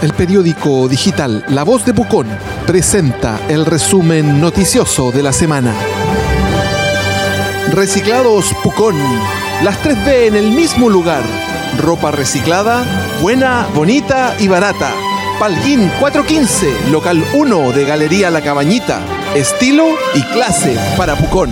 El periódico digital La Voz de Pucón presenta el resumen noticioso de la semana. Reciclados Pucón. Las 3B en el mismo lugar. Ropa reciclada, buena, bonita y barata. Palguín 415, local 1 de Galería La Cabañita. Estilo y clase para Pucón.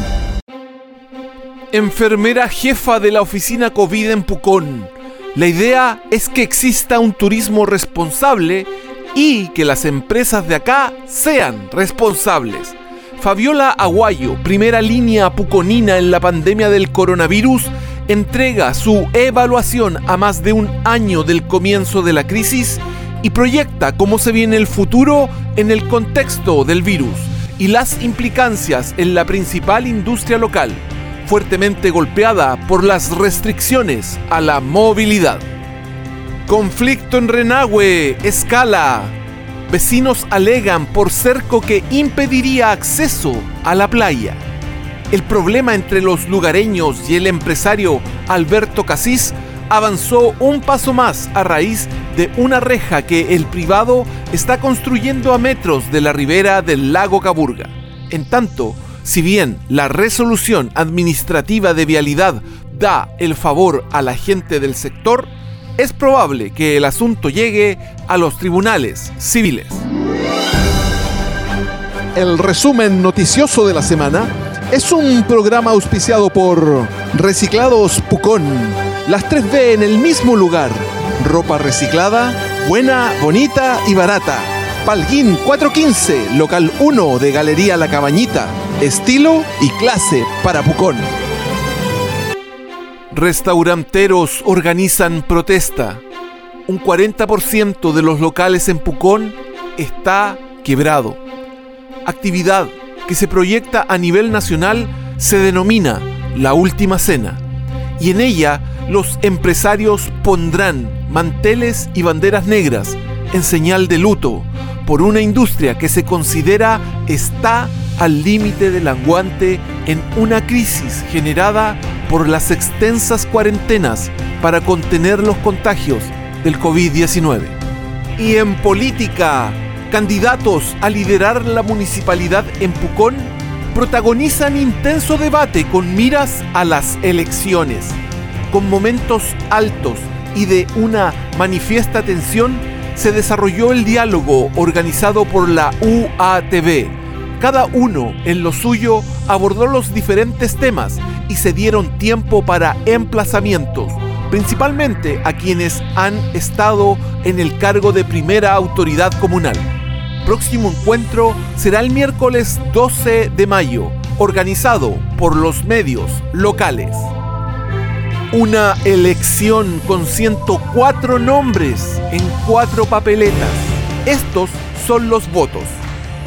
Enfermera jefa de la oficina COVID en Pucón. La idea es que exista un turismo responsable y que las empresas de acá sean responsables. Fabiola Aguayo, primera línea puconina en la pandemia del coronavirus, entrega su evaluación a más de un año del comienzo de la crisis y proyecta cómo se viene el futuro en el contexto del virus y las implicancias en la principal industria local, fuertemente golpeada por las restricciones a la movilidad. Conflicto en Renagüe, escala. Vecinos alegan por cerco que impediría acceso a la playa. El problema entre los lugareños y el empresario Alberto Casís avanzó un paso más a raíz de una reja que el privado está construyendo a metros de la ribera del lago Caburga. En tanto, si bien la resolución administrativa de vialidad da el favor a la gente del sector, es probable que el asunto llegue a los tribunales civiles. El resumen noticioso de la semana es un programa auspiciado por Reciclados Pucón. Las 3B en el mismo lugar. Ropa reciclada, buena, bonita y barata. Palguín 415, local 1 de Galería La Cabañita. Estilo y clase para Pucón. Restauranteros organizan protesta. Un 40% de los locales en Pucón está quebrado. Actividad que se proyecta a nivel nacional se denomina La Última Cena. Y en ella los empresarios pondrán manteles y banderas negras en señal de luto por una industria que se considera está al límite del aguante en una crisis generada por las extensas cuarentenas para contener los contagios del COVID-19. Y en política, candidatos a liderar la municipalidad en Pucón protagonizan intenso debate con miras a las elecciones, con momentos altos y de una manifiesta tensión se desarrolló el diálogo organizado por la UATV. Cada uno en lo suyo abordó los diferentes temas y se dieron tiempo para emplazamientos, principalmente a quienes han estado en el cargo de primera autoridad comunal. Próximo encuentro será el miércoles 12 de mayo, organizado por los medios locales. Una elección con 104 nombres en cuatro papeletas. Estos son los votos.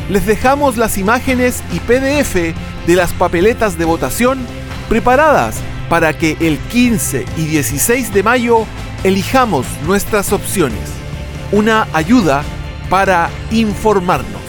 Les dejamos las imágenes y PDF de las papeletas de votación preparadas para que el 15 y 16 de mayo elijamos nuestras opciones. Una ayuda para informarnos.